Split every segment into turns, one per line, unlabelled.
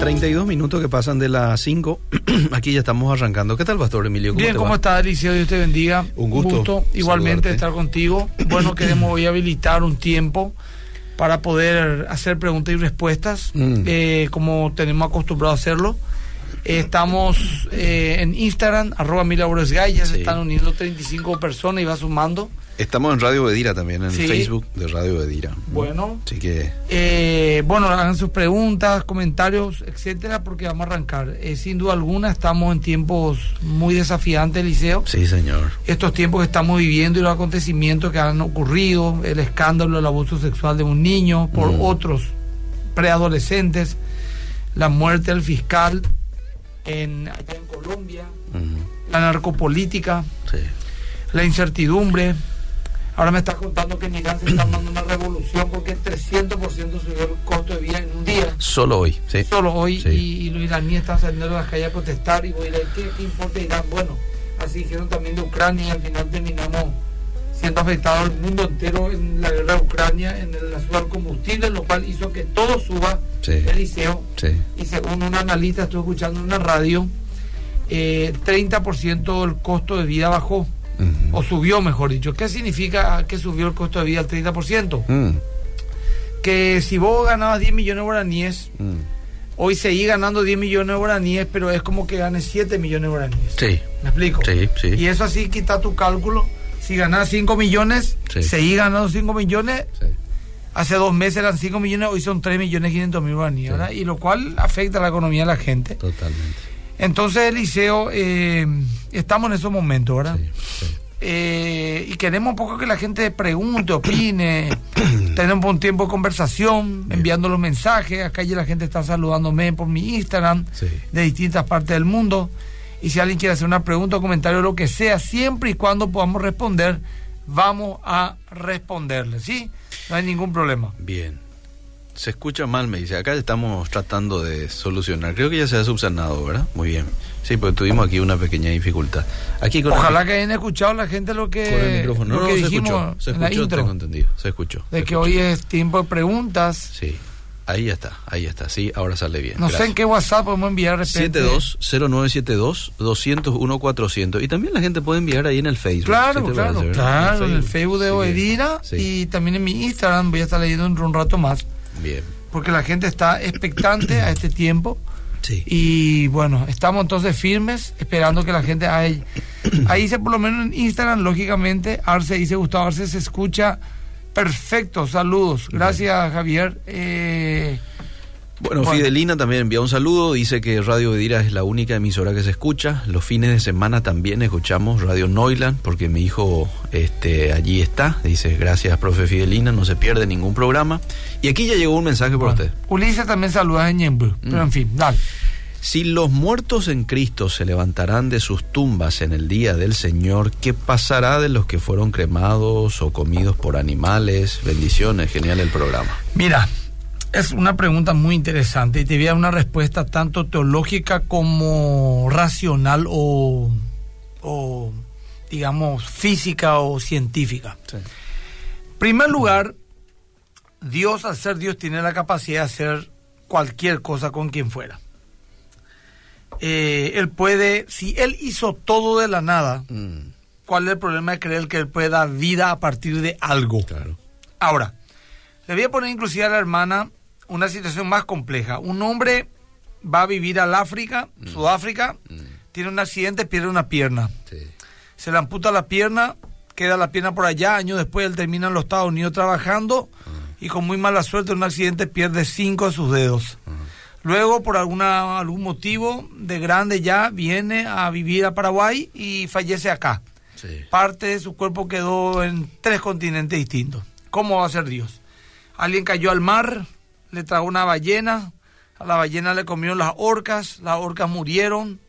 32 minutos que pasan de las 5. Aquí ya estamos arrancando. ¿Qué tal, Pastor Emilio?
¿Cómo Bien, ¿cómo estás, Eliseo? Dios te bendiga.
Un gusto.
igualmente saludarte. estar contigo. Bueno, queremos hoy habilitar un tiempo para poder hacer preguntas y respuestas, mm. eh, como tenemos acostumbrado a hacerlo. estamos eh, en Instagram, arroba ya se están uniendo 35 personas y va sumando.
Estamos en Radio Bedira también, en el Facebook de Radio Bedira.
Bueno.
Así que.
Eh, bueno, hagan sus preguntas, comentarios, etcétera, porque vamos a arrancar. Eh, sin duda alguna, estamos en tiempos muy desafiantes, Liceo.
Sí, señor.
Estos tiempos que estamos viviendo y los acontecimientos que han ocurrido, el escándalo del abuso sexual de un niño por mm. otros preadolescentes, la muerte del fiscal en, allá en Colombia, la narcopolítica, la incertidumbre Ahora me está contando que en Irán se está dando una revolución porque 300% subió el costo de vida en un día.
Solo hoy, sí.
Solo hoy, y, los iraníes están saliendo a las calles a protestar. Y voy a decir, ¿qué, importa Irán? Bueno, así dijeron también de Ucrania y al final terminamos siendo afectado el mundo entero en la guerra de Ucrania, en el azúcar combustible, lo cual hizo que todo suba el liceo. Y según un analista, estoy escuchando en una radio, eh, 30% del costo de vida bajó o subió, mejor dicho. ¿Qué significa que subió el costo de vida al 30%? Mm. Que si vos ganabas 10 millones de guaraníes, mm. hoy seguís ganando 10 millones de guaraníes, pero es como que ganes 7 millones de guaraníes.
Sí.
¿Me explico?
Sí, sí.
Y eso así quita tu cálculo. Si ganás 5 millones, seguís ganando 5 millones. Hace dos meses eran 5 millones, hoy son 3 millones 500 mil guaraníes, Y lo cual afecta a la economía de la gente.
Totalmente.
Entonces, Eliseo, eh, estamos en esos momentos, ¿verdad? Eh, y queremos un poco que la gente pregunte, opine, tenemos un tiempo de conversación, enviando los mensajes. Acá ya la gente está saludándome por mi Instagram de distintas partes del mundo. Y si alguien quiere hacer una pregunta o comentario, lo que sea, siempre y cuando podamos responder, vamos a responderle, ¿sí? No hay ningún problema.
Bien. Se escucha mal, me dice. Acá estamos tratando de solucionar. Creo que ya se ha subsanado, ¿verdad? Muy bien. Sí, porque tuvimos aquí una pequeña dificultad. Aquí
Ojalá que hayan escuchado la gente lo que, con
el micrófono. No, no, se escuchó. Se escuchó, tengo entendido. Se escuchó.
De que hoy es tiempo de preguntas.
Sí. Ahí ya está, ahí está. Sí, ahora sale bien.
No sé en qué WhatsApp podemos enviar.
720972-201-400. Y también la gente puede enviar ahí en el Facebook.
Claro, claro, claro. En el Facebook de Oedira y también en mi Instagram. Voy a estar leyendo un rato más.
Bien.
Porque la gente está expectante a este tiempo. Sí. Y bueno, estamos entonces firmes, esperando que la gente. Ahí, ahí dice, por lo menos en Instagram, lógicamente, Arce dice Gustavo Arce se escucha perfecto. Saludos. Gracias, Javier. Eh,
bueno, Fidelina también envía un saludo, dice que Radio Bedira es la única emisora que se escucha. Los fines de semana también escuchamos Radio Noiland, porque mi hijo este, allí está. Dice, gracias, profe Fidelina, no se pierde ningún programa. Y aquí ya llegó un mensaje por usted.
Ulises también saluda en Ñembu, pero en mm. fin, dale.
Si los muertos en Cristo se levantarán de sus tumbas en el día del Señor, ¿qué pasará de los que fueron cremados o comidos por animales? Bendiciones, genial el programa.
Mira, es una pregunta muy interesante y te voy a dar una respuesta tanto teológica como racional o, digamos, física o científica. En primer lugar, Dios, al ser Dios, tiene la capacidad de hacer cualquier cosa con quien fuera. Eh, él puede, si Él hizo todo de la nada, mm. ¿cuál es el problema de creer que Él puede dar vida a partir de algo?
Claro.
Ahora, le voy a poner inclusive a la hermana una situación más compleja. Un hombre va a vivir al África, mm. Sudáfrica, mm. tiene un accidente, pierde una pierna. Se le amputa la pierna, queda la pierna por allá, años después él termina en los Estados Unidos trabajando ah. y con muy mala suerte en un accidente pierde cinco de sus dedos. Ah. Luego, por alguna, algún motivo de grande ya, viene a vivir a Paraguay y fallece acá. Parte de su cuerpo quedó en tres continentes distintos. ¿Cómo va a ser Dios? Alguien cayó al mar, le trajo una ballena, a la ballena le comieron las orcas, las orcas murieron.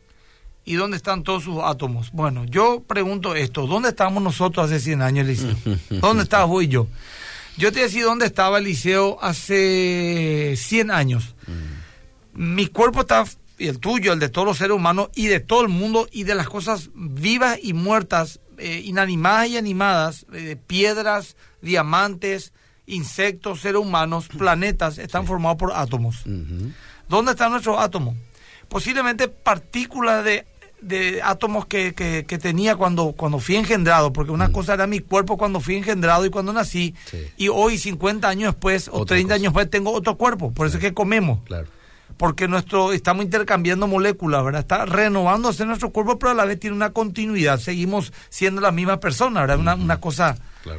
¿Y dónde están todos sus átomos? Bueno, yo pregunto esto, ¿dónde estábamos nosotros hace 100 años, Eliseo? ¿Dónde estabas vos y yo? Yo te decía dónde estaba Eliseo hace 100 años. Mm. Mi cuerpo está, y el tuyo, el de todos los seres humanos, y de todo el mundo, y de las cosas vivas y muertas, eh, inanimadas y animadas, eh, piedras, diamantes, insectos, seres humanos, planetas, están formados por átomos. ¿Dónde están nuestros átomos? Posiblemente partículas de, de átomos que, que, que, tenía cuando, cuando fui engendrado, porque una cosa era mi cuerpo cuando fui engendrado y cuando nací, y hoy, 50 años después o 30 años después, tengo otro cuerpo, por eso es que comemos.
Claro
porque nuestro estamos intercambiando moléculas, ¿verdad? Está renovándose nuestro cuerpo, pero a la vez tiene una continuidad. Seguimos siendo la misma persona, ¿verdad? Una, una cosa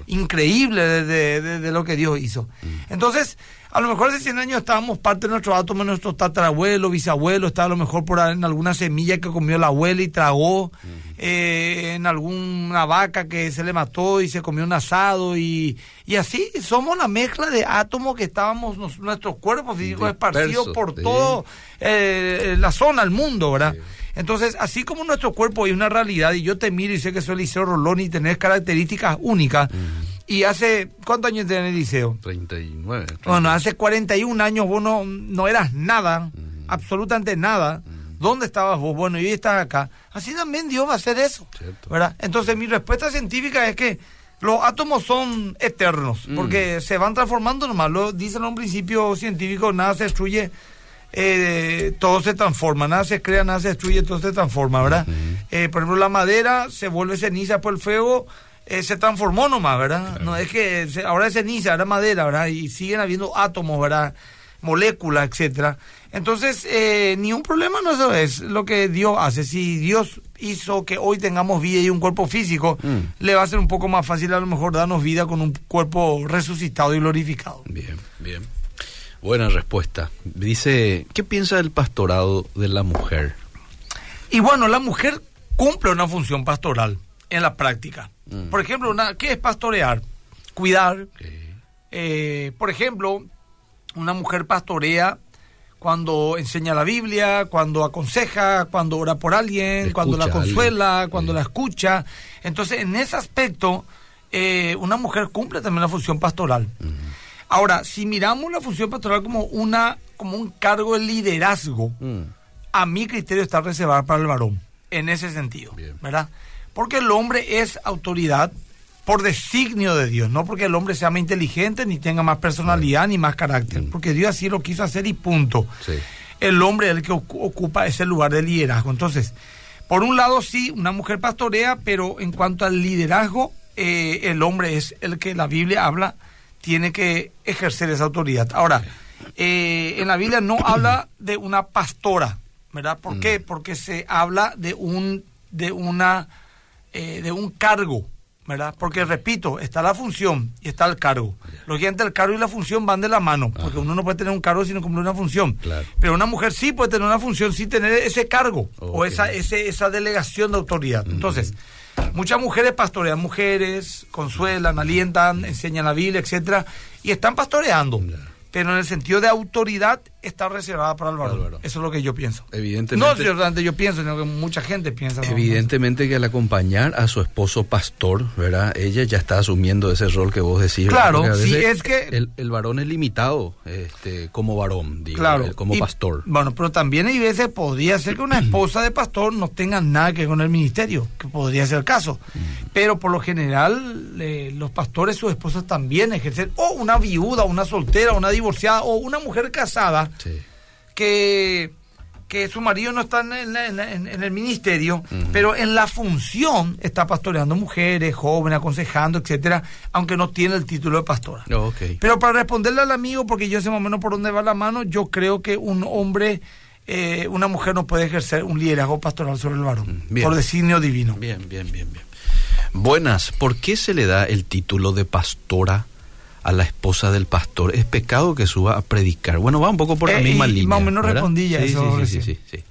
increíble de, de, lo que Dios hizo. Entonces, a lo mejor hace 100 años estábamos parte de nuestro átomo, nuestro tatarabuelo, bisabuelo, estaba a lo mejor por en alguna semilla que comió la abuela y tragó, eh, en alguna vaca que se le mató y se comió un asado, y, y así somos la mezcla de átomos que estábamos, nuestros cuerpos físicos esparcidos por toda eh, la zona, el mundo, ¿verdad? Entonces, así como nuestro cuerpo es una realidad, y yo te miro y sé que soy Liceo Rolón y tenés características únicas, y hace, ¿cuántos años tenés el liceo?
39.
Bueno, hace 41 años vos no, eras nada, absolutamente nada. ¿Dónde estabas vos? Bueno, y hoy estás acá. Así también Dios va a hacer eso. ¿verdad? Entonces, mi respuesta científica es que los átomos son eternos, porque se van transformando nomás. Lo dicen en un principio científico, nada se destruye, eh, todo se transforma, nada se crea, nada se destruye, todo se transforma, ¿verdad? Eh, por ejemplo, la madera se vuelve ceniza por el fuego eh, se transformó nomás, ¿verdad? No es que ahora es ceniza, ahora es madera, ¿verdad? Y siguen habiendo átomos, ¿verdad? Moléculas, etcétera. Entonces, eh, ni un problema no eso es lo que Dios hace. Si Dios hizo que hoy tengamos vida y un cuerpo físico, mm. le va a ser un poco más fácil a lo mejor darnos vida con un cuerpo resucitado y glorificado.
Bien, bien. Buena respuesta. Dice, ¿qué piensa del pastorado de la mujer?
Y bueno, la mujer cumple una función pastoral en la práctica. Mm. Por ejemplo, una, ¿qué es pastorear? Cuidar. Eh, por ejemplo, una mujer pastorea cuando enseña la Biblia, cuando aconseja, cuando ora por alguien, cuando la consuela, cuando la escucha. Entonces, en ese aspecto, eh, una mujer cumple también la función pastoral. Ahora, si miramos la función pastoral como una como un cargo de liderazgo, mm. a mi criterio está reservada para el varón, en ese sentido, ¿verdad? Porque el hombre es autoridad por designio de Dios, no porque el hombre sea más inteligente, ni tenga más personalidad, ni más carácter, mm. porque Dios así lo quiso hacer y punto. El hombre es el que ocupa ese lugar de liderazgo. Entonces, por un lado sí, una mujer pastorea, pero en cuanto al liderazgo, eh, el hombre es el que la Biblia habla, tiene que ejercer esa autoridad. Ahora, eh, en la Biblia no habla de una pastora, ¿verdad? ¿Por mm. qué? Porque se habla de un de una eh, de un cargo, ¿verdad? Porque repito, está la función y está el cargo. Lógicamente el cargo y la función van de la mano, porque uno no puede tener un cargo sin cumplir una función. Pero una mujer sí puede tener una función sin tener ese cargo o esa, ese, esa delegación de autoridad. Entonces, muchas mujeres pastorean mujeres, consuelan, alientan, enseñan la Biblia, etcétera, y están pastoreando. Pero en el sentido de autoridad está reservada para el varón. Eso es lo que yo pienso.
Evidentemente.
No es yo pienso, sino que mucha gente piensa.
Evidentemente que al acompañar a su esposo pastor, ¿verdad? Ella ya está asumiendo ese rol que vos decís.
Claro, sí, es que...
El, el, varón es limitado este, como varón, digo, claro, como pastor.
Bueno, pero también hay veces podría ser que una esposa de pastor no tenga nada que ver con el ministerio, que podría ser el caso. Mm. Pero por lo general, eh, los pastores, sus esposas también ejercen, o una viuda, una soltera, una divorciada o una mujer casada que, que su marido no está en, el ministerio, pero en la función está pastoreando mujeres, jóvenes, aconsejando, etcétera, aunque no tiene el título de pastora.
Oh,
pero para responderle al amigo, porque yo sé más o menos por dónde va la mano, yo creo que un hombre eh, una mujer no puede ejercer un liderazgo pastoral sobre el varón, por designio divino.
Bien, bien, bien, bien. Buenas, ¿por qué se le da el título de pastora a la esposa del pastor. Es pecado que suba a predicar. Bueno, va un poco por la eh, misma línea.
Más o menos respondí ya eso.
Sí, sí, sí.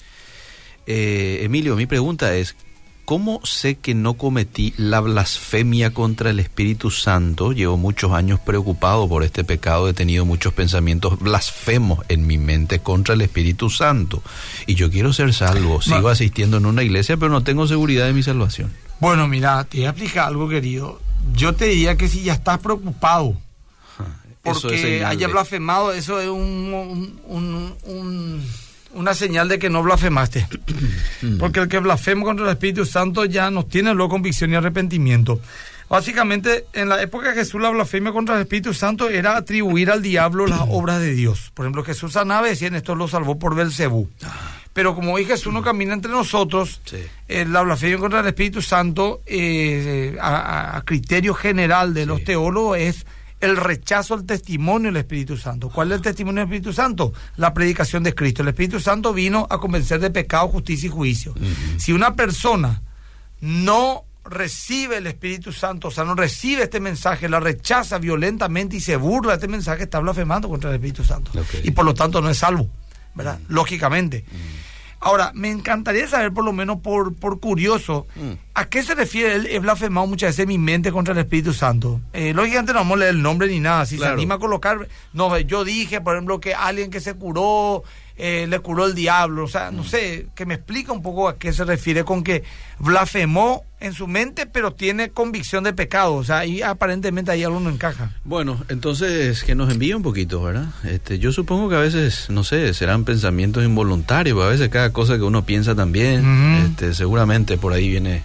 Eh, Emilio, mi pregunta es, ¿cómo sé que no cometí la blasfemia contra el Espíritu Santo? Llevo muchos años preocupado por este pecado, he tenido muchos pensamientos blasfemos en mi mente contra el Espíritu Santo. Y yo quiero ser salvo, sigo asistiendo en una iglesia, pero no tengo seguridad de mi salvación.
Bueno, mira, te voy a explicar algo, querido. Yo te diría que si ya estás preocupado, porque haya blasfemado, eso es un, una señal de que no blasfemaste. porque el que blasfema contra el Espíritu Santo ya no tiene luego convicción y arrepentimiento. Básicamente, en la época de Jesús, la blasfemia contra el Espíritu Santo era atribuir al diablo las obras de Dios. Por ejemplo, Jesús sanaba y decían, esto lo salvó por Belcebú. Ah. Pero como hoy Jesús no camina entre nosotros, eh, la blasfemia contra el Espíritu Santo, eh, a, criterio general de los teólogos, es el rechazo al testimonio del Espíritu Santo. ¿Cuál es el testimonio del Espíritu Santo? La predicación de Cristo. El Espíritu Santo vino a convencer de pecado, justicia y juicio. Si una persona no recibe el Espíritu Santo, o sea, no recibe este mensaje, la rechaza violentamente y se burla de este mensaje, está blasfemando contra el Espíritu Santo. Y por lo tanto no es salvo, ¿verdad? Lógicamente. Ahora, me encantaría saber, por lo menos por, por curioso, mm. ¿a qué se refiere? Él he blasfemado muchas veces mi mente contra el Espíritu Santo. Eh, lógicamente no vamos a leer el nombre ni nada. Si se anima a colocar. No, yo dije, por ejemplo, que alguien que se curó eh, le curó el diablo. O sea, no mm. sé, que me explica un poco a qué se refiere con que blasfemó en su mente, pero tiene convicción de pecado. O sea, ahí aparentemente ahí algo no encaja.
Bueno, entonces que nos envíe un poquito, ¿verdad? Este, yo supongo que a veces, no sé, serán pensamientos involuntarios, a veces cada cosa que uno piensa también, este, seguramente por ahí viene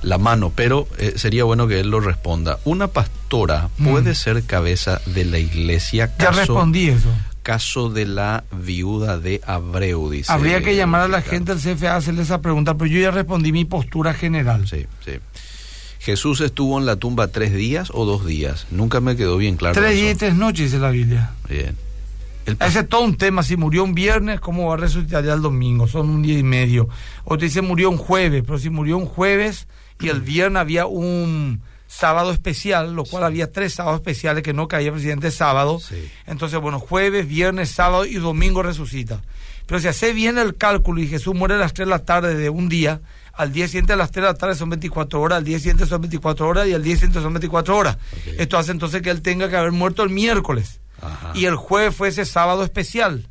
la mano, pero eh, sería bueno que él lo responda. ¿Una pastora puede mm. ser cabeza de la iglesia?
ya respondí eso
caso de la viuda de Abreu, dice.
Habría que llamar a la gente del CFA a hacerle esa pregunta, pero yo ya respondí mi postura general.
Sí, sí. Jesús estuvo en la tumba tres días o dos días. Nunca me quedó bien claro.
Tres días y tres noches, dice la Biblia.
Bien.
Ese es todo un tema. Si murió un viernes, ¿cómo va a resucitar ya el domingo? Son un día y medio. O te dice murió un jueves, pero si murió un jueves y el viernes había un sábado especial, lo cual había tres sábados especiales que no caía presidente sábado. Entonces, bueno, jueves, viernes, sábado y domingo resucita. Pero si hace bien el cálculo y Jesús muere a las 3 de la tarde de un día, al día siguiente a las 3 de la tarde son 24 horas, al día siguiente son 24 horas y al día siguiente son 24 horas. Esto hace entonces que él tenga que haber muerto el miércoles. Y el jueves fue ese sábado especial.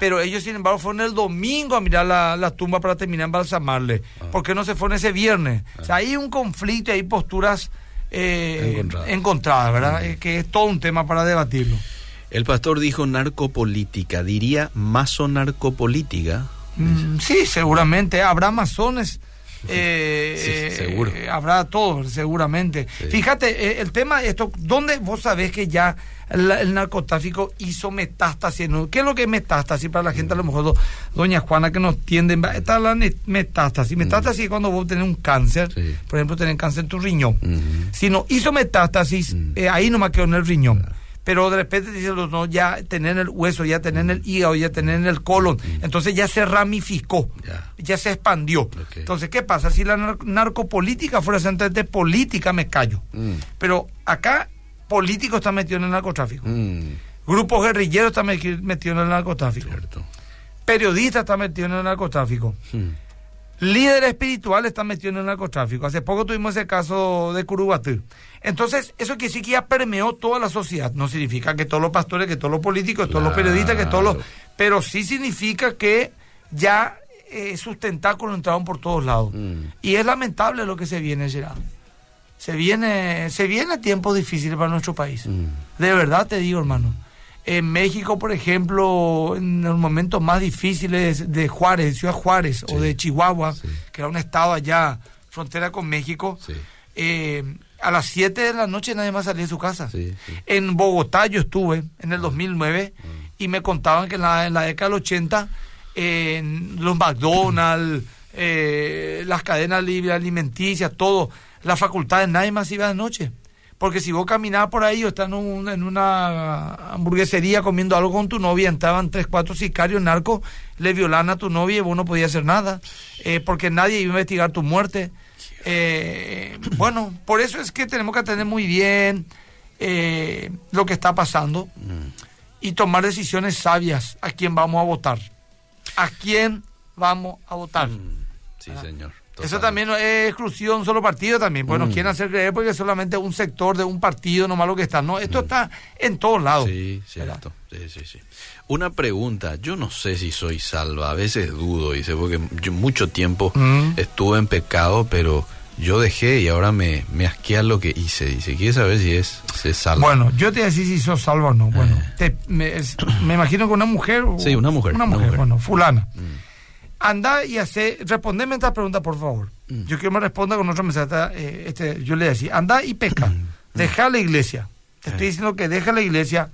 Pero ellos, sin embargo, fueron el domingo a mirar la, tumba para terminar embalsamarle. Ah. ¿Por qué no se fueron ese viernes? O sea, hay un conflicto, hay posturas eh, encontrada. ¿verdad? Mm. que es todo un tema para debatirlo.
El pastor dijo narcopolítica, diría masonarcopolítica.
Mm, sí, seguramente. Habrá masones. Eh, seguro. Eh, habrá todo, seguramente. Fíjate, eh, el tema, esto, ¿dónde vos sabés que ya el, narcotráfico hizo metástasis. ¿Qué es lo que es metástasis para la gente? A lo mejor, doña Juana, que nos tienden, está la metástasis. Metástasis es cuando vos tenés un cáncer, por ejemplo, tenés cáncer en tu riñón. Si no hizo metástasis, eh, ahí nomás quedó en el riñón. Pero de repente dicen no, ya tener en el hueso, ya tener en el hígado, ya tener en el colon. Entonces ya se ramificó, ya se expandió. Entonces, ¿qué pasa? Si la narcopolítica fuera de política, me callo. Mm. Pero acá políticos están metidos en el narcotráfico. Mm. Grupos guerrilleros están metidos en el narcotráfico. Periodistas están metidos en el narcotráfico. Mm. Líderes espirituales están metidos en el narcotráfico. Hace poco tuvimos ese caso de Curubatú. Entonces, eso quiere decir que ya permeó toda la sociedad. No significa que todos los pastores, que todos los políticos, que todos los periodistas, que todos los... Pero sí significa que ya eh, sus tentáculos entraron por todos lados. Mm. Y es lamentable lo que se viene, Gerard se viene, se viene tiempos difíciles para nuestro país. Mm. De verdad te digo, hermano. En México, por ejemplo, en los momentos más difíciles de Juárez, de Ciudad Juárez o de Chihuahua, que era un estado allá, frontera con México, eh, a las 7 de la noche nadie más salía de su casa. En Bogotá yo estuve en el 2009 ah. ah. y me contaban que en la, en la década del 80 en los McDonald's, eh, las cadenas libres alimenticias, todo las facultades, nadie más iba de noche. Porque si vos caminabas por ahí o estás en, una hamburguesería comiendo algo con tu novia, entraban tres, cuatro sicarios narcos, le violan a tu novia y vos no podías hacer nada, eh, porque nadie iba a investigar tu muerte. Eh, bueno, por eso es que tenemos que atender muy bien eh, lo que está pasando y tomar decisiones sabias a quién vamos a votar. ¿A quién vamos a votar? Mm,
sí, señor.
Eso también es exclusión, solo partido también. Pues nos mm. quieren hacer creer porque es solamente un sector de un partido nomás lo que está. No, esto mm. está en todos lados.
Sí, cierto. Sí, sí, sí. Una pregunta, yo no sé si soy salva, a veces dudo, dice, porque yo mucho tiempo mm. estuve en pecado, pero yo dejé y ahora me, me asquea lo que hice. Dice, ¿quieres saber si es se salva?
Bueno, yo te voy a decir si sos salvo o no. Bueno, eh. me, imagino que una mujer.
Sí, una mujer.
Una mujer, bueno, fulana anda y hace, respondeme esta pregunta, por favor. Mm. Yo quiero que me responda con otro mensaje. Eh, este, yo le decía, anda y peca, mm. deja la iglesia. Te estoy diciendo que deja la iglesia,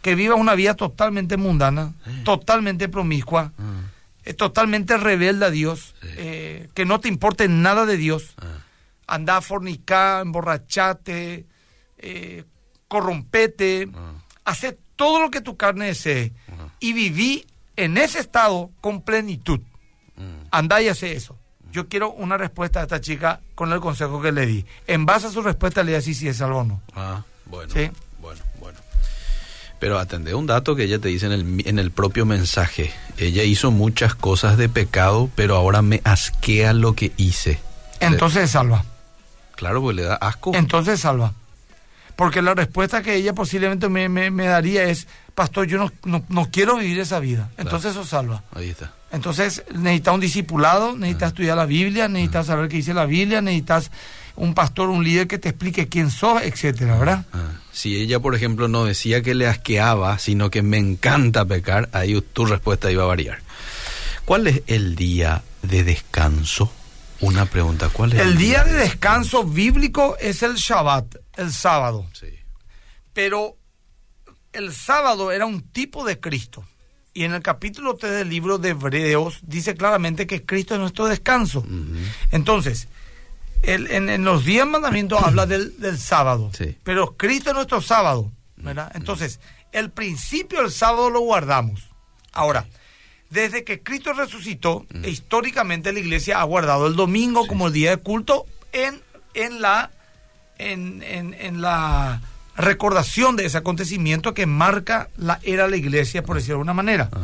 que viva una vida totalmente mundana, totalmente promiscua, mm. totalmente rebelde a Dios, eh, que no te importe nada de Dios. Ah. Anda a fornicar, emborrachate, eh, corrompete, ah. hace todo lo que tu carne desee y viví en ese estado con plenitud. Anda y hace eso. Yo quiero una respuesta a esta chica con el consejo que le di. En base a su respuesta le di así si es algo o no.
Ah, bueno. ¿Sí? Bueno, bueno. Pero atendé un dato que ella te dice en el, en el propio mensaje. Ella hizo muchas cosas de pecado, pero ahora me asquea lo que hice.
Entonces salva.
Claro, pues le da asco.
Entonces salva. Porque la respuesta que ella posiblemente me, me, daría es, pastor, yo no, no, quiero vivir esa vida. Entonces eso salva.
Ahí está.
Entonces necesitas un discipulado, necesitas estudiar la Biblia, necesitas saber qué dice la Biblia, necesitas un pastor, un líder que te explique quién sos, etcétera, ¿verdad?
Ah. Si ella, por ejemplo, no decía que le asqueaba, sino que me encanta pecar, ahí tu respuesta iba a variar. ¿Cuál es el día de descanso? Una pregunta, ¿cuál es?
El, el día, de descanso bíblico es el Shabbat, el sábado. Sí. Pero el sábado era un tipo de Cristo. Y en el capítulo 3 del libro de Hebreos dice claramente que Cristo es nuestro descanso. Entonces, en, los diez mandamientos habla del, sábado, pero Cristo es nuestro sábado. ¿verdad? Entonces, el principio del sábado lo guardamos. Ahora, desde que Cristo resucitó, históricamente la iglesia ha guardado el domingo como el día de culto en, en la en, en la recordación de ese acontecimiento que marca la era de la iglesia, por decirlo de alguna manera. Ah.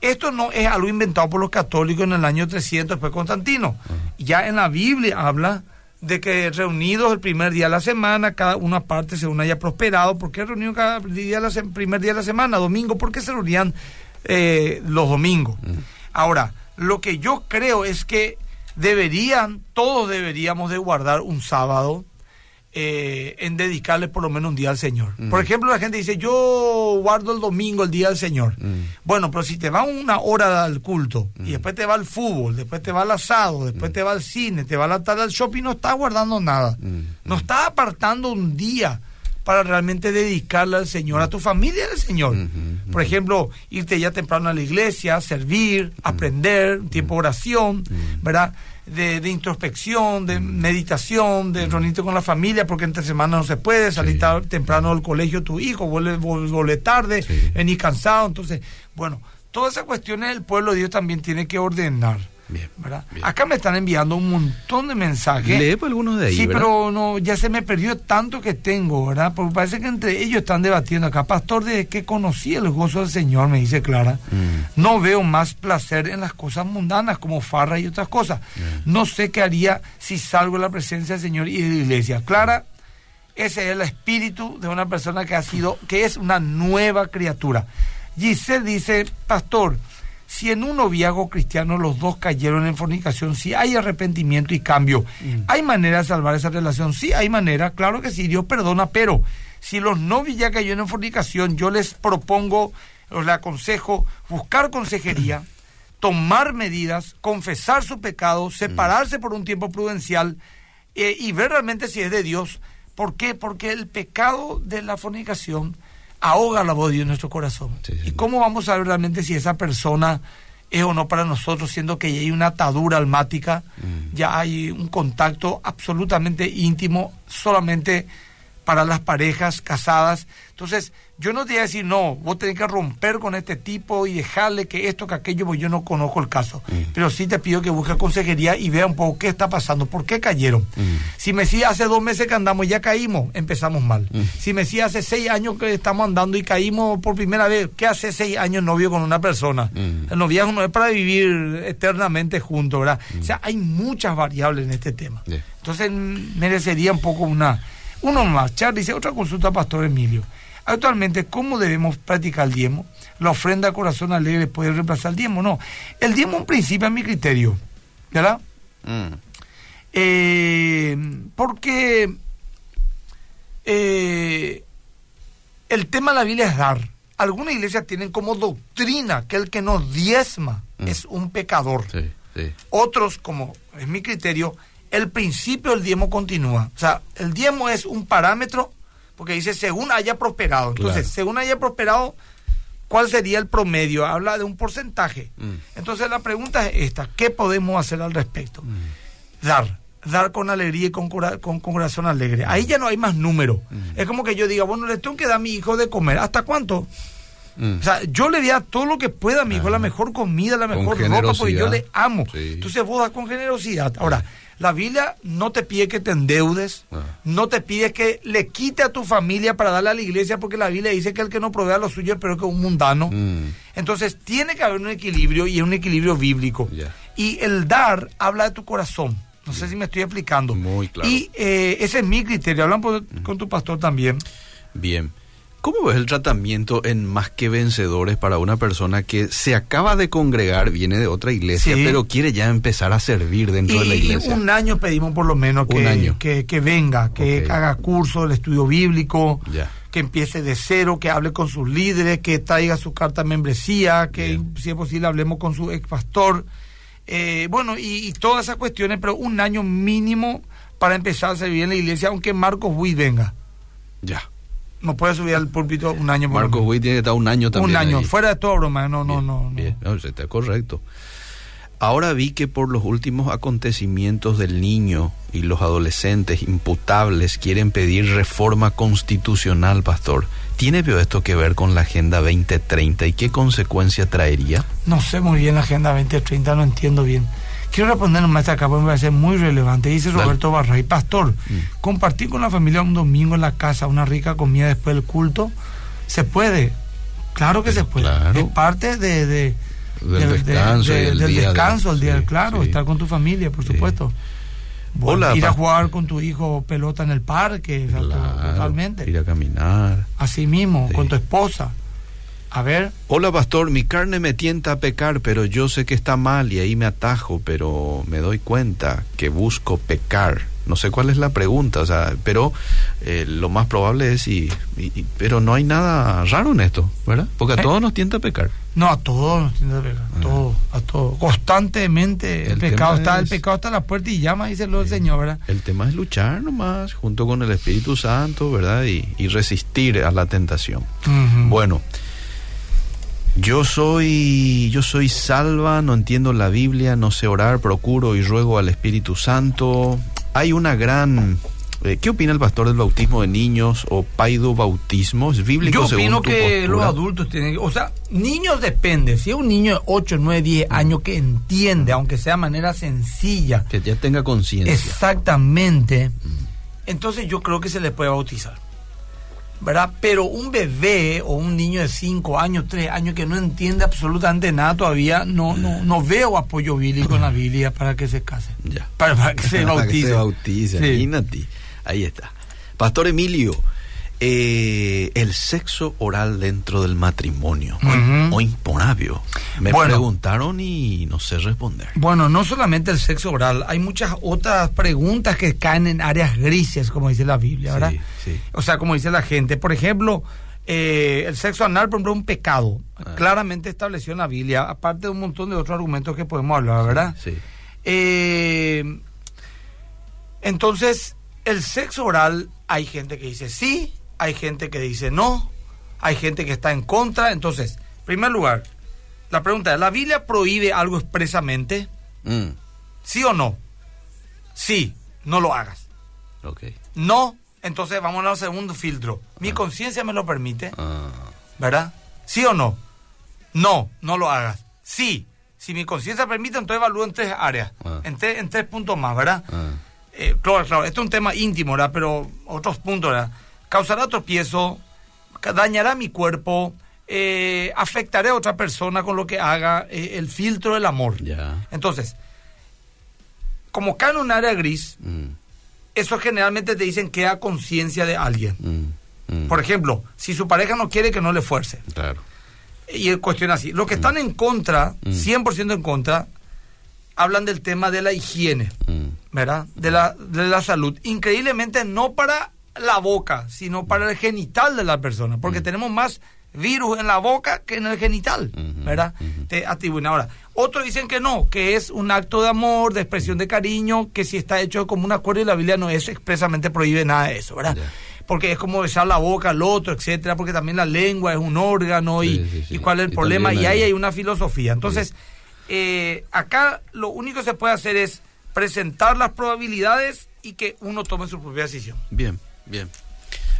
Esto no es algo inventado por los católicos en el año 300 después de Constantino. Ah. Ya en la Biblia habla de que reunidos el primer día de la semana, cada una parte según haya prosperado. ¿Por qué reunido cada día de la primer día de la semana? Domingo, ¿por qué se reunían eh, los domingos? Ahora, lo que yo creo es que deberían, todos deberíamos de guardar un sábado eh, en dedicarle por lo menos un día al Señor. Por ejemplo, la gente dice, yo guardo el domingo el día del Señor. Bueno, pero si te va una hora al culto y después te va al fútbol, después te va al asado, después te va al cine, te va a la tarde al shopping, no estás guardando nada. No estás apartando un día para realmente dedicarle al Señor, a tu familia al Señor. Por ejemplo, irte ya temprano a la iglesia, servir, aprender, tiempo de oración, ¿verdad? De, introspección, de meditación, de reunirte con la familia, porque entre semana no se puede, salir temprano del colegio tu hijo, vuelve, tarde, venir cansado. Entonces, bueno, todas esas cuestiones el pueblo de Dios también tiene que ordenar. Bien, Acá me están enviando un montón de mensajes.
Lee pues, algunos de ahí.
Sí, pero no, ya se me perdió tanto que tengo, ¿verdad? Porque parece que entre ellos están debatiendo acá. Pastor, desde que conocí el gozo del Señor, me dice Clara, mm. no veo más placer en las cosas mundanas como farra y otras cosas. No sé qué haría si salgo de la presencia del Señor y de la iglesia. Clara, ese es el espíritu de una persona que ha sido, que es una nueva criatura. Giselle dice, Pastor, si en un noviazgo cristiano los dos cayeron en fornicación, si hay arrepentimiento y cambio, mm. ¿hay manera de salvar esa relación? Sí, hay manera, claro que sí, Dios perdona, pero si los novios ya cayeron en fornicación, yo les propongo, les aconsejo buscar consejería, tomar medidas, confesar su pecado, separarse por un tiempo prudencial eh, y ver realmente si es de Dios. ¿Por qué? Porque el pecado de la fornicación ahoga la voz de Dios en nuestro corazón. ¿Y cómo vamos a ver realmente si esa persona es o no para nosotros, siendo que ya hay una atadura almática, mm. ya hay un contacto absolutamente íntimo solamente para las parejas casadas? Entonces, yo no te voy a decir, no, vos tenés que romper con este tipo y dejarle que esto, que aquello, porque yo no conozco el caso. Mm. Pero sí te pido que busques consejería y vea un poco qué está pasando, por qué cayeron. Mm. Si me decía hace dos meses que andamos y ya caímos, empezamos mal. Mm. Si me decía hace seis años que estamos andando y caímos por primera vez, ¿qué hace seis años novio con una persona? El noviazgo no es para vivir eternamente juntos, ¿verdad? O sea, hay muchas variables en este tema. Entonces merecería un poco una... Uno más, Charlie dice, otra consulta, Pastor Emilio. Actualmente, ¿cómo debemos practicar el diezmo? ¿La ofrenda a corazón alegre puede reemplazar el diezmo? No. El diezmo, en principio, es mi criterio. ¿Verdad? Mm. Eh, porque eh, el tema de la Biblia es dar. Algunas iglesias tienen como doctrina que el que no diezma mm. es un pecador. Otros, como es mi criterio, el principio del diezmo continúa. O sea, el diezmo es un parámetro, porque dice según haya prosperado. Entonces, según haya prosperado, ¿cuál sería el promedio? Habla de un porcentaje. Mm. Entonces, la pregunta es esta, ¿qué podemos hacer al respecto? Mm. Dar, dar con alegría y con, con, corazón alegre. Ahí ya no hay más número. Mm. Es como que yo diga, bueno, le tengo que dar a mi hijo de comer. ¿Hasta cuánto? O sea, yo le doy a todo lo que pueda a mi hijo, la mejor comida, la mejor ropa, porque yo le amo. Entonces vos das con generosidad. Ahora, la Biblia no te pide que te endeudes, ah. no te pide que le quite a tu familia para darle a la iglesia, porque la Biblia dice que el que no provea lo suyo es peor que un mundano. Mm. Entonces tiene que haber un equilibrio y un equilibrio bíblico. Y el dar habla de tu corazón. No sé si me estoy explicando.
Muy claro.
Y eh, ese es mi criterio. Hablan con tu pastor también.
Bien. ¿Cómo ves el tratamiento en Más que Vencedores para una persona que se acaba de congregar, viene de otra iglesia, pero quiere ya empezar a servir dentro de la iglesia?
Un año pedimos por lo menos que, que, venga, que haga curso del estudio bíblico, que empiece de cero, que hable con sus líderes, que traiga su carta de membresía, que si es posible hablemos con su ex pastor. Eh, bueno, y, y, todas esas cuestiones, pero un año mínimo para empezar a servir en la iglesia, aunque Marcos Buy venga.
Ya
no puede subir al púlpito un año.
Marcos Witt tiene que estar un año también.
Un año, fuera de todo broma, no, no, no.
Bien, está correcto. Ahora vi que por los últimos acontecimientos del niño y los adolescentes imputables quieren pedir reforma constitucional, pastor. ¿Tiene esto que ver con la Agenda 2030 y qué consecuencia traería?
No sé muy bien la Agenda 2030, no entiendo bien. Quiero responder nomás acá, porque me parece muy relevante. Dice Roberto Barray, pastor, mm. compartir con la familia un domingo en la casa una rica comida después del culto, ¿se puede? Claro que se puede. Es parte de,
del descanso,
del descanso, el día, claro, estar con tu familia, por supuesto. ir a jugar con tu hijo pelota en el parque, totalmente.
Ir a caminar.
Así mismo, con tu esposa. A ver.
Hola pastor, mi carne me tienta a pecar, pero yo sé que está mal y ahí me atajo, pero me doy cuenta que busco pecar. No sé cuál es la pregunta, o sea, pero eh, lo más probable es y, pero no hay nada raro en esto, ¿verdad? Porque a eh. todos nos tienta a pecar.
No, a todos nos tienta a pecar, a ah. todos, a todos. Constantemente el, pecado está, el pecado está a la puerta y llama, dice el Señor, ¿verdad?
El tema es luchar nomás junto con el Espíritu Santo, ¿verdad? Y, resistir a la tentación. Bueno. Yo soy, yo soy salva, no entiendo la Biblia, no sé orar, procuro y ruego al Espíritu Santo. Hay una gran eh, ¿Qué opina el pastor del bautismo de niños o paido bautismo? ¿Es bíblico
Yo opino que los adultos tienen, o sea, niños depende. Si es un niño de 8, 9, 10 años que entiende, aunque sea de manera sencilla,
que ya tenga conciencia.
Exactamente. Entonces yo creo que se le puede bautizar. ¿Verdad? Pero un bebé o un niño de 5 años, 3 años que no entiende absolutamente nada todavía, no, no, no veo apoyo bíblico en la Biblia para que se case.
Ya.
Para, que se bautice.
se bautice, imagínate. Ahí está. Pastor Emilio, eh, el sexo oral dentro del matrimonio o, imponabio. Me preguntaron y no sé responder.
Bueno, no solamente el sexo oral, hay muchas otras preguntas que caen en áreas grises, como dice la Biblia, ¿verdad? Sí, O sea, como dice la gente. Por ejemplo, eh, el sexo anal, por ejemplo, es un pecado. Ah. Claramente establecido en la Biblia, aparte de un montón de otros argumentos que podemos hablar, ¿verdad?
Sí.
Eh, entonces, el sexo oral, hay gente que dice sí, hay gente que dice no, hay gente que está en contra. Entonces, en primer lugar, la pregunta es, ¿la Biblia prohíbe algo expresamente? Mm. ¿Sí o no? Sí, no lo hagas.
Okay.
No, entonces vamos al segundo filtro. Mi ah. conciencia me lo permite. Ah. ¿Verdad? ¿Sí o no? No, no lo hagas. Sí, si mi conciencia permite, entonces evalúo en tres áreas, ah. en, tres, en tres puntos más, ¿verdad? Eh, claro, claro, esto es un tema íntimo, ¿verdad? Pero otros puntos, ¿verdad? Causará tropiezo, dañará mi cuerpo, eh, afectaré a otra persona con lo que haga, eh, el filtro del amor. Entonces, como cae en un área gris, mm. eso generalmente te dicen que a conciencia de alguien. Mm, mm. Por ejemplo, si su pareja no quiere que no le fuerce.
Claro.
Y cuestión así. Los que están en contra, 100% en contra, hablan del tema de la higiene, ¿verdad? De la, de la salud. Increíblemente no para la boca, sino para el genital de la persona, porque mm. tenemos más virus en la boca que en el genital, ¿verdad? Te atribuyen. Ahora, otros dicen que no, que es un acto de amor, de expresión de cariño, que si está hecho como un acuerdo y la Biblia no es expresamente prohíbe nada de eso, ¿verdad? Porque es como besar la boca al otro, etcétera, porque también la lengua es un órgano y, y cuál es el problema, y ahí hay una filosofía. Entonces, eh, acá lo único que se puede hacer es presentar las probabilidades y que uno tome su propia decisión.
Bien, bien.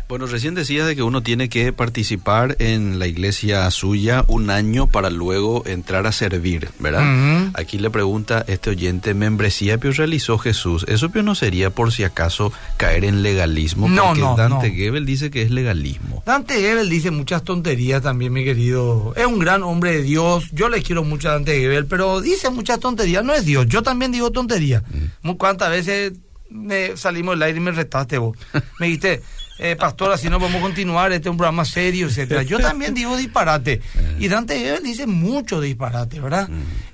Bueno, recién decías de que uno tiene que participar en la iglesia suya un año para luego entrar a servir, ¿verdad? Aquí le pregunta este oyente, membresía que realizó Jesús. ¿Eso no sería por si acaso caer en legalismo?
No,
Porque
no,
Dante
no.
Gebel dice que es legalismo.
Dante Gebel dice muchas tonterías también, mi querido. Es un gran hombre de Dios. Yo le quiero mucho a Dante Gebel, pero dice muchas tonterías. No es Dios. Yo también digo tonterías. Mu- ¿Cuántas veces me salimos del aire y me retaste vos? Me dijiste, eh, pastor, así no podemos continuar. Este es un programa serio, etcétera. Yo también digo disparate. Y Dante Gebel dice mucho disparate, ¿verdad?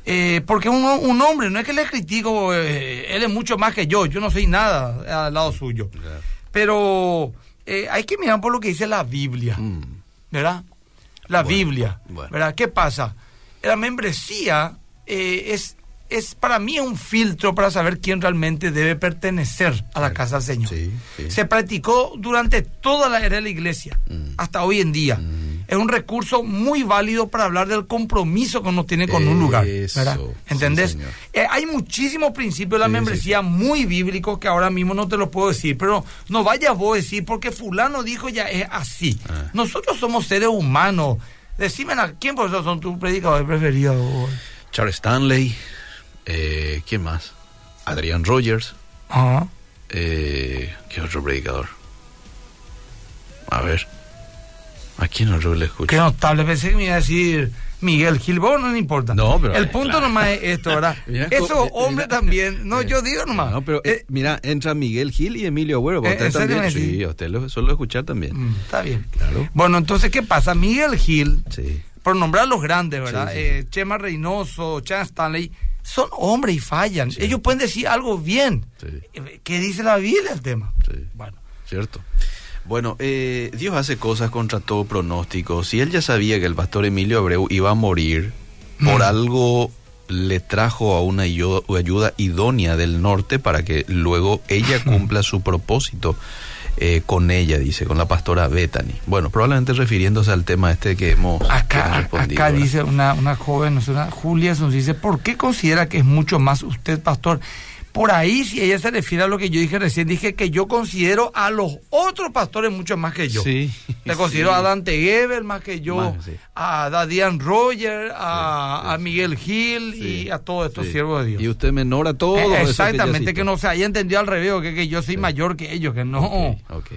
Eh, porque un, un hombre, no es que le critico, eh, él es mucho más que yo. Yo no soy nada al lado suyo. Pero eh, hay que mirar por lo que dice la Biblia,
Mm.
¿verdad? La
Bueno,
Biblia,
bueno.
¿verdad? ¿Qué pasa? La membresía es, es para mí un filtro para saber quién realmente debe pertenecer a la casa del Señor.
Sí, sí.
Se practicó durante toda la era de la iglesia,
Mm.
hasta hoy en día. Es un recurso muy válido para hablar del compromiso que uno tiene con un lugar. ¿verdad?
Sí,
¿Entendés? Eh, hay muchísimos principios de la
Sí, sí,
membresía muy bíblicos que ahora mismo no te los puedo decir, pero no vayas vos a decir porque fulano dijo ya es así.
Ah.
Nosotros somos seres humanos. Decime a quién por eso son tus predicadores preferidos.
Charles Stanley, eh, ¿quién más? Adrian Rogers,
Ajá.
eh, ¿qué otro predicador? A ver, ¿a quién otro le escucho?
Qué notable. Pensé que me iba a decir Miguel Gil. Vos no importa.
No, pero,
El
eh,
punto
claro.
nomás es esto, ¿verdad?
Mira,
Esos
co- eh,
hombres
mira.
también. No,
Eh,
yo digo nomás.
No, pero mira, entra Miguel Gil y Emilio Agüero. Usted
¿en serio
también. Sí, usted lo suelo escuchar también.
mm, está bien.
Claro.
Bueno, entonces, ¿qué pasa? Miguel Gil,
Sí.
por nombrar los grandes, ¿verdad?
Sí, sí,
Eh, Chema Reynoso, Chan Stanley, son hombres y fallan. Ellos pueden decir algo bien.
Sí.
Eh, ¿Qué dice la Biblia el tema?
Sí.
Bueno.
¿Cierto? Bueno, eh, Dios hace cosas contra todo pronóstico. Si él ya sabía que el pastor Emilio Abreu iba a morir, por
Mm.
algo le trajo a una ayu- ayuda idónea del norte para que luego ella cumpla su propósito eh, con ella, dice, con la pastora Bethany. Bueno, probablemente refiriéndose al tema este que hemos,
Acá,
respondido,
acá dice una, una joven, una Julia, nos dice, ¿por qué considera que es mucho más usted, pastor? Por ahí, si ella se refiere a lo que yo dije recién, dije que yo considero a los otros pastores mucho más que yo.
Sí.
Le considero
sí.
a Dante Gebel más que yo,
Más, sí.
a Dadian Roger, a, Miguel Gil y a todos estos siervos de Dios.
Y usted menor a todo.
Eh,
eso que ya
exactamente, que, no se haya entendido al revés, que, que yo soy mayor que ellos, que no.
Ok, ok.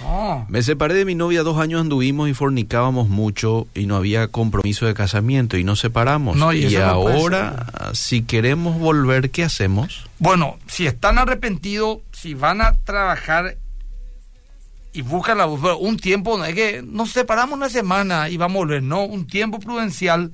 No.
Me separé de mi novia dos años anduvimos y fornicábamos mucho y no había compromiso de casamiento y nos separamos.
No, y no
ahora, si queremos volver, ¿qué hacemos?
Bueno, si están arrepentidos, si van a trabajar y buscan la un tiempo, no es que nos separamos una semana y vamos a volver, no, un tiempo prudencial,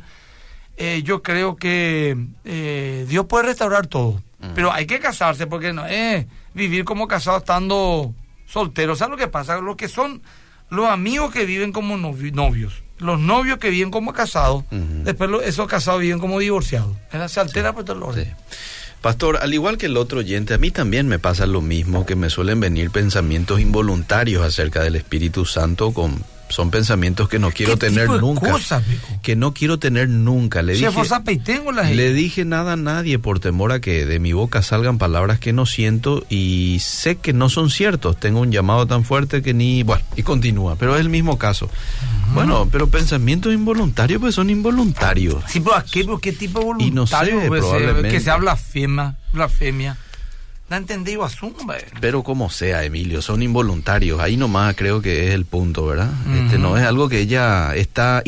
eh, yo creo que eh, Dios puede restaurar todo. Pero hay que casarse porque no es vivir como casado estando soltero. ¿Sabes lo que pasa? Lo que son los amigos que viven como novi- novios, los novios que viven como casados, después esos casados viven como divorciados. Se altera por todo el orden.
Sí. Pastor, al igual que el otro oyente, a mí también me pasa lo mismo, que me suelen venir pensamientos involuntarios acerca del Espíritu Santo con son pensamientos que no quiero
¿Qué
tener nunca.
cosas,
que no quiero tener nunca. Le dije. Le dije nada a nadie por temor a que de mi boca salgan palabras que no siento y sé que no son ciertos. Tengo un llamado tan fuerte que ni... Bueno, y continúa, pero es el mismo caso. Bueno, pero pensamientos involuntarios pues son involuntarios.
Sí, pero ¿qué, pero qué tipo de voluntario?
Y no sé,
pues, eh,
probablemente.
Que sea blasfema, blasfemia. ¿No entendido asunto?
Pero como sea, Emilio, son involuntarios. Ahí nomás creo que es el punto, ¿verdad? Este no es algo que ella está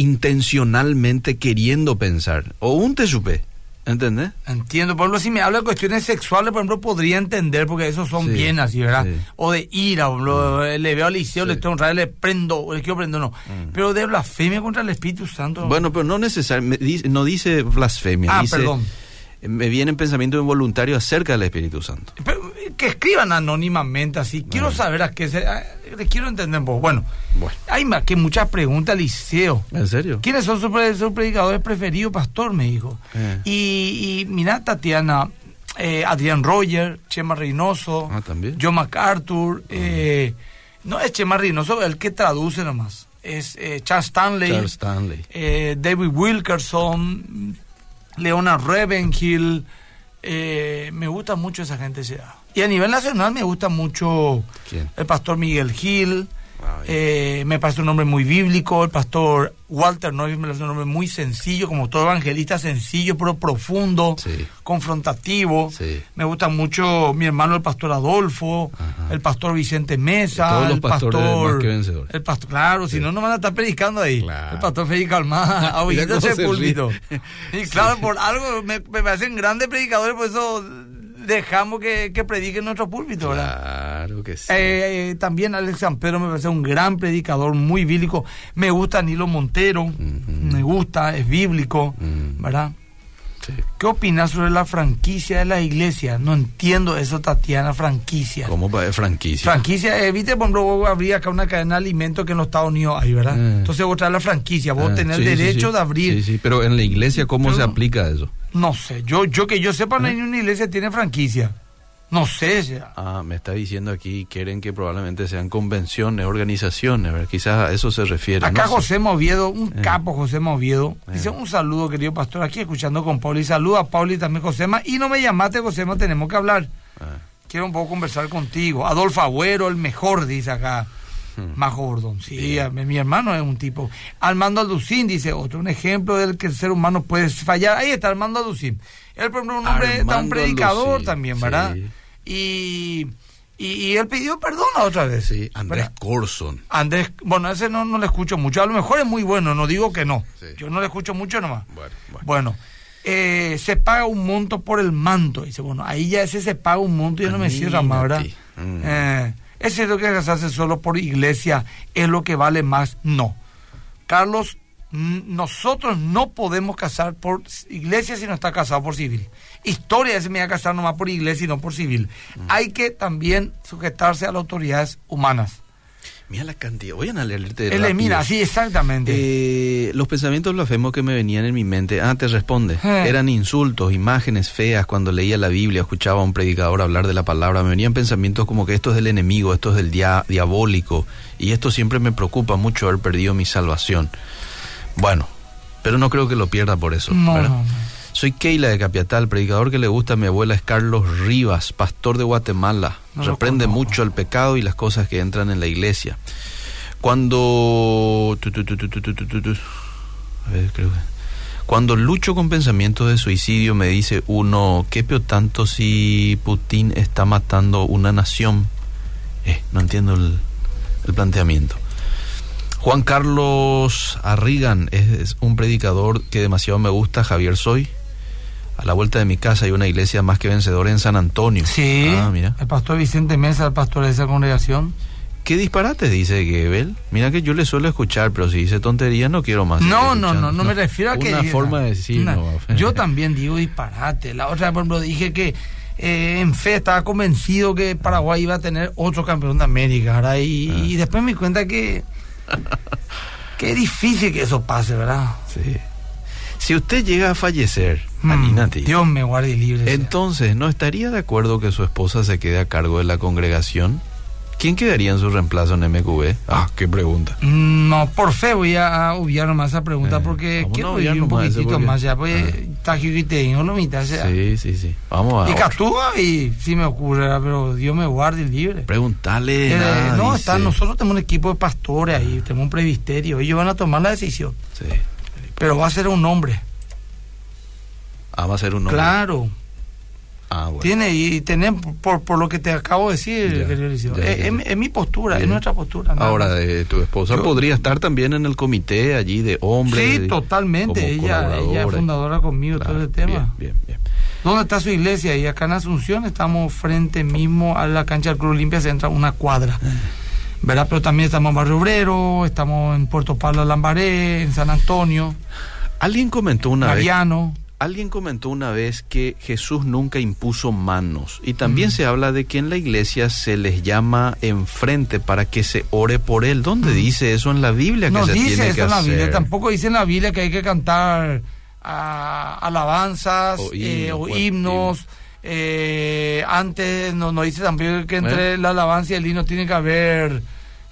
intencionalmente queriendo pensar. O un te supe, ¿entendés?
Entiendo, por ejemplo, si me habla de cuestiones sexuales, por ejemplo, podría entender, porque esos son
Sí,
bien así, ¿verdad?
sí.
O de ira, por ejemplo, le veo al liceo, le
Sí.
un rayo, le prendo, o le quiero prender, no. Pero de blasfemia contra el Espíritu Santo.
Bueno, pero no necesariamente, no dice blasfemia,
Ah,
dice...
perdón.
Me vienen pensamientos involuntarios acerca del Espíritu Santo.
Pero, que escriban anónimamente así. Quiero saber a qué se... les quiero entender un poco. Bueno, hay más que muchas preguntas, Liceo.
¿En serio?
¿Quiénes son sus, predicadores preferidos, pastor? Me dijo. Eh. Y, y mira, Tatiana, eh, Adrián Roger, Chema Reynoso,
ah, ¿también?
John MacArthur. Eh, no es Chema Reynoso el que traduce nomás. Es Charles Stanley,
Charles Stanley.
David Wilkerson, Leonard Ravenhill. me gusta mucho esa gente. Y a nivel nacional me gusta mucho el pastor Miguel Gil. Eh, me parece un nombre muy bíblico. El pastor Walter Noyes me parece un nombre muy sencillo, como todo evangelista, sencillo, pero profundo, confrontativo. Me gusta mucho mi hermano, el pastor Adolfo, el pastor Vicente Mesa, el pastor. El pastor, claro, si no, no van a estar predicando ahí. El pastor Félix Almada, ese púlpito. y claro, por algo me, me parecen grandes predicadores, por eso dejamos que, que predique en nuestro púlpito,
¿verdad? Claro que sí.
Eh, también Alex San Pedro me parece un gran predicador, muy bíblico. Me gusta Nilo Montero, me gusta, es bíblico, ¿verdad? Sí. ¿Qué opinas sobre la franquicia de la iglesia? No entiendo eso, Tatiana, franquicia.
¿Cómo va franquicia?
Franquicia, eh, viste, por ejemplo, habría acá una cadena de alimentos que en los Estados Unidos hay, ¿verdad? Eh. Entonces vos traes la franquicia, vos tenés el derecho de abrir.
Sí, sí, pero en la iglesia, ¿cómo se aplica eso?
No sé, yo, yo que yo sepa, no hay ¿Eh? una iglesia que tiene franquicia. No sé.
Ah, me está diciendo aquí, quieren que probablemente sean convenciones, organizaciones, ¿verdad? quizás a eso se refiere.
Acá José Moviedo, un eh. capo José Moviedo, eh. dice un saludo querido pastor, aquí escuchando con Pauli, saluda a Pauli también Josema, y no me llamaste Josema, tenemos que hablar. Quiero un poco conversar contigo. Adolfo Agüero, el mejor, dice acá. Hmm. Más Gordon, sí, mi hermano es un tipo. Armando Alducín dice otro, un ejemplo del que el ser humano puede fallar. Ahí está Armando Alducín. Él, por ejemplo, un hombre, un predicador también, ¿verdad? Y, y, él pidió perdón otra vez.
Sí, Andrés Corson.
Andrés, bueno, ese no, no le escucho mucho. A lo mejor es muy bueno, no digo que no. Yo no le escucho mucho nomás. Bueno, bueno. Eh, se paga un monto por el manto. Dice, bueno, ahí ya ese se paga un monto y ya no me cierra más, ¿verdad? Mm. Eh, ¿Es cierto que casarse solo por iglesia es lo que vale más? No. Carlos, nosotros no podemos casar por iglesia si no está casado por civil. Historia es me voy a casar nomás por iglesia y no por civil. Mm. Hay que también sujetarse a las autoridades humanas.
Mira la cantidad. Voy a leerte.
Él mira, sí, exactamente.
Eh, los pensamientos blasfemos que me venían en mi mente. Ah, te responde. Eh. Eran insultos, imágenes feas. Cuando leía la Biblia, escuchaba a un predicador hablar de la palabra. Me venían pensamientos como que esto es del enemigo, esto es del diabólico. Y esto siempre me preocupa mucho haber perdido mi salvación. Bueno, pero no creo que lo pierda por eso. no. Soy Keila de Capiatal, predicador que le gusta a mi abuela es Carlos Rivas, pastor de Guatemala. Reprende mucho el pecado y las cosas que entran en la iglesia. Cuando... Cuando lucho con pensamientos de suicidio me dice uno, ¿qué peor tanto si Putin está matando una nación? Eh, no entiendo el, planteamiento. Juan Carlos Arrigan es, un predicador que demasiado me gusta, Javier Soy a la vuelta de mi casa hay una iglesia más que vencedora en San Antonio.
Sí, ah, mira. el pastor Vicente Mesa, el pastor de esa congregación.
¿Qué disparate dice Gebel? Mira que yo le suelo escuchar, pero si dice tontería no quiero más.
No, no, no, no, me refiero a que...
Una forma de decir...
yo también digo disparate. La otra, por ejemplo, dije que eh, en fe estaba convencido que Paraguay iba a tener otro campeón de América, ¿verdad? Y, ah. y después me di cuenta que... Qué difícil que eso pase, ¿verdad?
Sí. Si usted llega a fallecer, mm,
Dios me guarde libre.
Entonces, ¿no estaría de acuerdo que su esposa se quede a cargo de la congregación? ¿Quién quedaría en su reemplazo en MQB? Ah, qué pregunta.
Mm, no, por fe voy a obviar nomás esa pregunta eh, porque quiero vivir un poquitito más ya. Pues ah. está no lo mitad.
Sí, sí, sí. Vamos
a. Y Catúa y sí me ocurre, pero Dios me guarde libre.
Preguntarle.
Eh, no, está, nosotros tenemos un equipo de pastores ahí, tenemos un presbiterio. Ellos van a tomar la decisión. Sí. Pero va a ser un hombre.
Ah, va a ser un hombre.
Claro. Ah, bueno. Tiene, y tenemos, por, por lo que te acabo de decir, es, mi postura, es nuestra postura.
Ahora, de tu esposa podría estar también en el comité allí de hombres.
Sí, totalmente. Ella, ella es fundadora conmigo todo el tema. Bien, bien, ¿Dónde está su iglesia? Y acá en Asunción estamos frente mismo a la cancha del Club Olimpia, se entra una cuadra. Ah. ¿verdad? Pero también estamos en Barrio Obrero, estamos en Puerto Pablo Lambaré, en San Antonio.
Alguien comentó una
Mariano.
Alguien comentó una vez que Jesús nunca impuso manos y también
Mm.
se habla de que en la iglesia se les llama enfrente para que se ore por él. ¿Dónde dice eso en la Biblia que
No
se
dice
tiene
eso
que
en la
hacer?
Biblia, tampoco dice en la Biblia que hay que cantar ah, alabanzas
O
o
himnos.
Eh, antes no, no dice también que entre
¿Eh?
la alabanza y el himno tiene que haber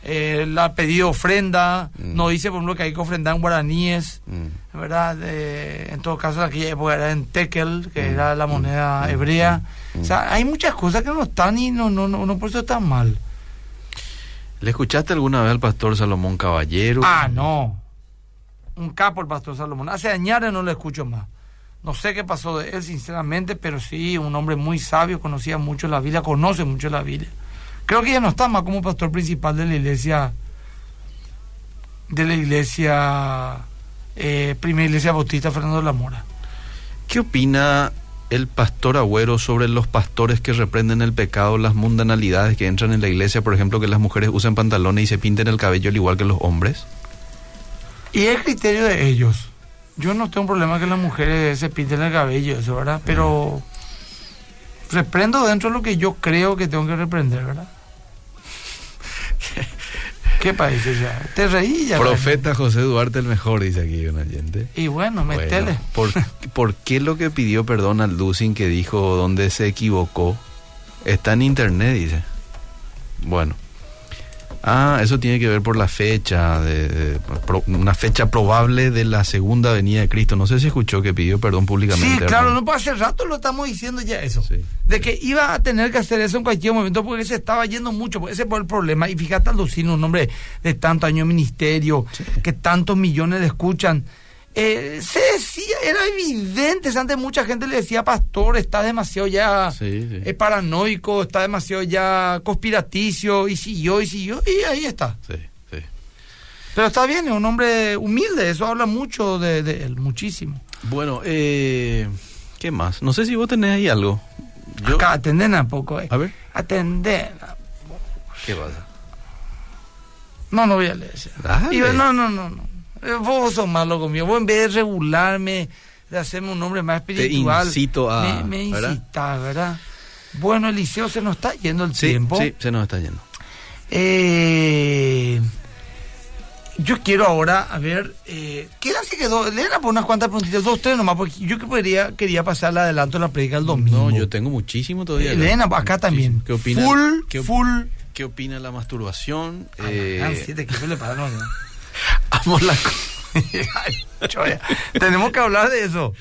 eh, la pedido ofrenda.
Mm.
No dice, por ejemplo, que hay que ofrendar en guaraníes.
Mm,
¿verdad? Eh, en todo caso, aquella época era en tekel, que
Mm,
era la moneda hebrea. O sea, hay muchas cosas que no están y no, no, no, no por eso están mal.
¿Le escuchaste alguna vez al pastor Salomón Caballero?
Ah, no. Un capo el pastor Salomón. Hace años no lo escucho más. No sé qué pasó de él, sinceramente, pero sí, un hombre muy sabio, conocía mucho la Biblia, conoce mucho la Biblia. Creo que ya no está más como pastor principal de la iglesia, de la iglesia, eh, primera iglesia bautista Fernando de la Mora.
¿Qué opina el pastor Agüero sobre los pastores que reprenden el pecado, las mundanalidades que entran en la iglesia, por ejemplo, que las mujeres usen pantalones y se pinten el cabello al igual que los hombres?
Y es criterio de ellos. Yo no tengo un problema que las mujeres se pinten el cabello, eso, ¿verdad? Pero reprendo dentro de lo que yo creo que tengo que reprender, ¿verdad? ¿Qué parece ya? Te reí ya.
Profeta José Duarte el mejor, dice aquí un oyente.
Y bueno,
Bueno,
metele.
¿por, por qué lo que pidió perdón al Lucin que dijo donde se equivocó? Está en internet, dice. Bueno. Ah, eso tiene que ver por la fecha, de, de- pro- una fecha probable de la segunda venida de Cristo. No sé si escuchó que pidió perdón públicamente.
Sí, claro, no, hace rato lo estamos diciendo ya eso.
Sí.
De que iba a tener que hacer eso en cualquier momento porque se estaba yendo mucho. porque Ese fue el problema. Y fíjate, Lucino, un hombre de tanto año de ministerio, que tantos millones le escuchan. Eh, se decía, era evidente, antes mucha gente le decía, pastor, está demasiado ya
Sí, sí.
eh, paranoico, está demasiado ya conspiraticio, y siguió, y siguió, y ahí está.
Sí, sí.
Pero está bien, es un hombre humilde, eso habla mucho de, de él, muchísimo.
Bueno, eh, ¿qué más? No sé si vos tenés ahí algo. Yo,
Acá, un poco, eh.
a ver,
Atender.
¿qué pasa?
No, no voy a leer.
Dale.
Y, no, no, no, no. Eh, Vos sos malo conmigo. Vos en vez de regularme, de hacerme un hombre más espiritual,
incito a-
me, me
¿verdad?
Bueno, Eliseo, se nos está yendo el
Sí,
tiempo.
sí, se nos está yendo.
Eh, yo quiero ahora, a ver, eh, ¿qué se quedó? Elena, por unas cuantas preguntitas, dos, tres nomás, porque yo que quería, quería pasar el adelanto de la predica el domingo.
No, yo tengo muchísimo todavía.
Elena, acá también.
¿Qué opina?
Full,
¿Qué, op-
full.
¿Qué opina la masturbación?
Ah,
Eh,
ah, siete, ¿qué le pasa?
Amo la.
Tenemos que hablar de eso.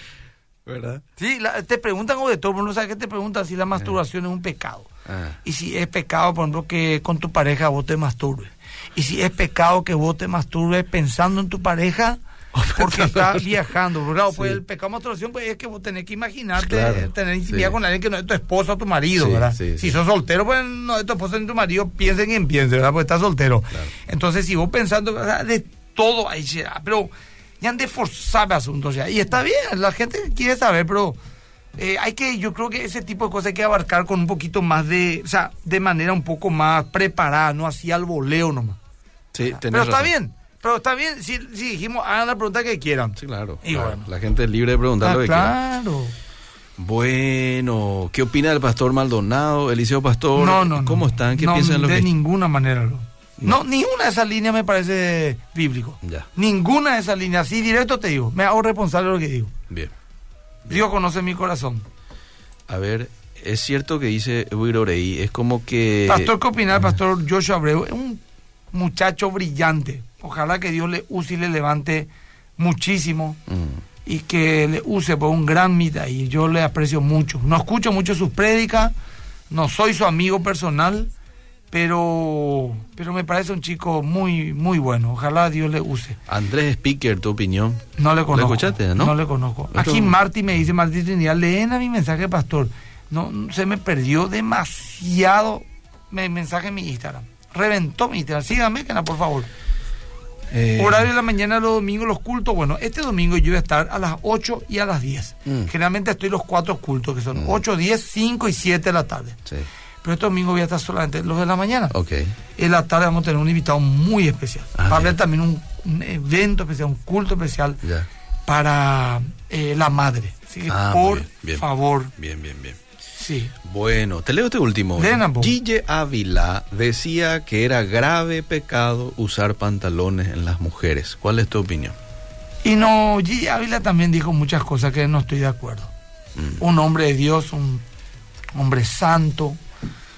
¿Verdad?
Sí, la- te preguntan o de todo, no sabes qué te preguntan si la masturbación es un pecado.
Ah,
Y si es pecado, por ejemplo, que con tu pareja vos te masturbes. Y si es pecado que vos te masturbes pensando en tu pareja porque estás viajando. Claro, pues
Sí.
el pecado de masturbación pues, es que vos tenés que imaginarte
Claro,
tener intimidad
sí.
con alguien que no es tu esposo o tu marido,
Sí,
¿verdad?
sí,
si sos soltero, pues no es tu esposo ni tu marido, piensa en quien piense, ¿verdad? Porque estás soltero.
Claro.
Entonces, si vos pensando sea, de todo ahí será, pero ya han de forzar asuntos ya. Y está bien, la gente quiere saber, pero eh, hay que, yo creo que ese tipo de cosas hay que abarcar con un poquito más de, o sea, de manera un poco más preparada, no así al voleo nomás.
sí, tenés
Pero está bien, pero está bien, si, si dijimos, hagan la pregunta que quieran.
Sí, claro.
Y
claro.
bueno.
La gente es libre de preguntar
Ah,
lo que quiera.
claro.
Bueno, ¿qué opina del pastor Maldonado, Eliseo Pastor?
No, no, no.
¿Cómo están? ¿Qué
No,
piensan de lo
de
que
ninguna manera. No.
No.
no, ninguna de esas líneas me parece bíblico.
Ya.
Ninguna de esas líneas, así directo te digo, me hago responsable de lo que digo.
Bien.
Dios conoce mi corazón.
A ver, es cierto que dice Wirorei, es como que
Pastor, ¿qué opina el pastor Joshua Abreu? Es un muchacho brillante. Ojalá que Dios le use y le levante muchísimo
Mm,
y que le use por un gran mitad. Y yo le aprecio mucho. No escucho mucho sus prédicas, no soy su amigo personal, pero, pero me parece un chico muy, muy bueno. Ojalá Dios le use.
Andrés Speaker, tu opinión.
No le conozco.
escuchaste, no?
No le conozco.
Esto-
Aquí Marty me dice, Martí Trinidad, leen a mi mensaje, pastor. No, se me perdió demasiado mi mensaje en mi Instagram. Reventó mi Instagram. Síganme, por favor.
Eh,
Horario de la mañana, los domingos, los cultos. Bueno, este domingo yo voy a estar a las 8 y a las 10.
Mm.
Generalmente estoy los cuatro cultos, que son
Mm.
8, 10, 5 y 7 de la tarde.
Sí,
Pero este domingo voy a estar solamente los de la mañana.
ok.
En la tarde vamos a tener un invitado muy especial.
Ah,
Va a haber también un, un evento especial, un culto especial para eh, la madre. ¿sí? Así que ah, por favor.
Bien, bien, bien.
Sí.
Bueno, te leo este último. Gille Ávila decía que era grave pecado usar pantalones en las mujeres. ¿Cuál es tu opinión?
Y no, Gille Ávila también dijo muchas cosas que no estoy de acuerdo. Mm. Un hombre de Dios, un hombre santo.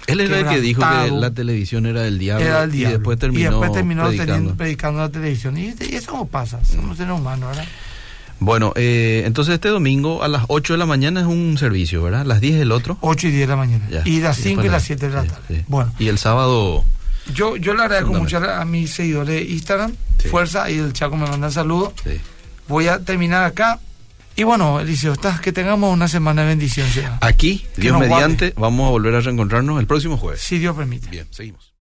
Él era el que dijo que la televisión era del diablo.
Era el diablo.
Y después terminó, y después terminó predicando.
predicando la televisión. Y, eso no pasa, somos seres humanos, ¿verdad?
Bueno, eh, entonces este domingo a las 8 de la mañana es un servicio, ¿verdad? las 10 el otro.
8 y 10 de la mañana. y las 5 y las 7 de la tarde. Bueno.
Y el sábado...
Yo, yo le agradezco mucho a mis seguidores de Instagram. Fuerza, y el Chaco me manda saludos. Voy a terminar acá. Y bueno, Eliseo, estás, que tengamos una semana de bendición.
Aquí, Dios mediante, vamos a volver a reencontrarnos el próximo jueves.
Si Dios permite.
Bien, seguimos.